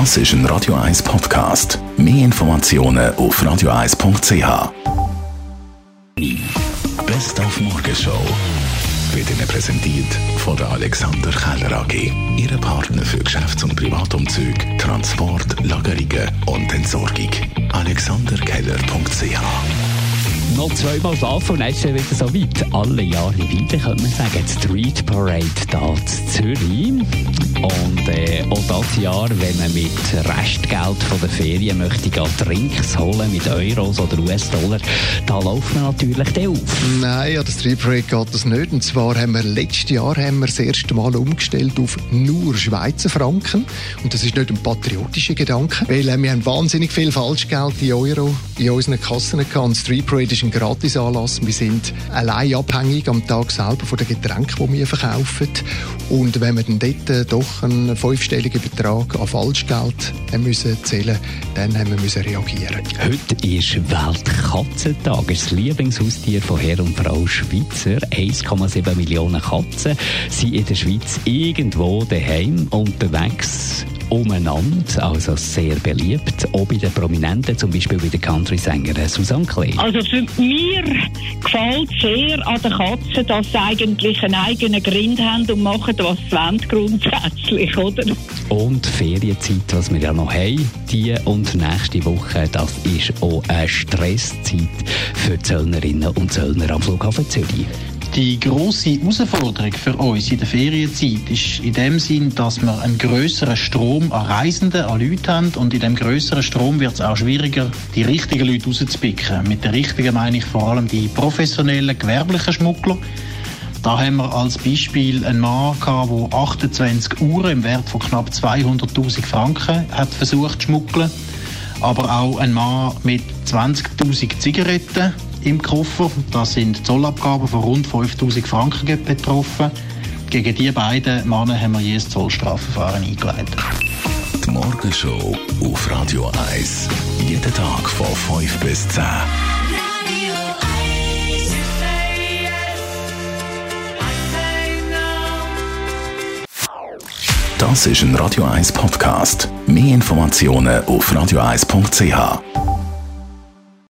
Das ist ein Radio 1 Podcast. Mehr Informationen auf radio1.ch. Best auf Morgenshow wird Ihnen präsentiert von der Alexander Keller AG. Ihre Partner für Geschäfts- und Privatumzug, Transport, Lagerungen und Entsorgung. AlexanderKeller.ch noch zweimal schlafen und dann ist wieder so weit. Alle Jahre wieder, könnte man sagen. Street Parade hier in Zürich. Und das Jahr, wenn man mit Restgeld von der Ferien möchte Drinks holen mit Euros oder US-Dollar, da laufen wir natürlich dann auf. Nein, an Street Parade geht das nicht. Und zwar haben wir letztes Jahr haben wir das erste Mal umgestellt auf nur Schweizer Franken. Und das ist nicht ein patriotischer Gedanke, weil äh, wir haben wahnsinnig viel Falschgeld in Euro in unseren Kassen gehabt. Und Street Parade ist ein Gratisanlass. Wir sind allein abhängig am Tag selber von den Getränken, die wir verkaufen. Und wenn wir dann dort äh, doch einen fünfstelligen Betrag an Falschgeld müssen zählen dann haben wir reagieren. Heute ist Weltkatzentag. Das Lieblingshaustier von Herr und Frau Schweizer. 1,7 Millionen Katzen sind in der Schweiz irgendwo daheim unterwegs umeinander, also sehr beliebt, auch bei den Prominenten, zum Beispiel bei der Country-Sängerin Susanne Klee. Also für mir gefällt sehr an den Katzen, dass sie eigentlich einen eigenen Grind haben und machen, was sie wollen, grundsätzlich, oder? Und Ferienzeit, was wir ja noch haben, die und nächste Woche, das ist auch eine Stresszeit für Zöllnerinnen und Zöllner am Flughafen Zürich. Die grosse Herausforderung für uns in der Ferienzeit ist in dem Sinn, dass wir einen größeren Strom an Reisenden, an Leuten haben und in dem größeren Strom wird es auch schwieriger, die richtigen Leute rauszupicken. Mit den richtigen meine ich vor allem die professionellen, gewerblichen Schmuggler. Da haben wir als Beispiel einen Mann gehabt, der 28 Uhren im Wert von knapp 200.000 Franken hat versucht zu schmuggeln. Aber auch ein Mann mit 20.000 Zigaretten im Koffer. Da sind Zollabgaben von rund 5000 Franken betroffen. Gegen diese beiden Männer haben wir je Zollstrafverfahren eingeleitet. Die Morgenshow auf Radio 1. Jeden Tag von 5 bis 10. Das ist ein Radio 1 Podcast. Mehr Informationen auf radio1.ch.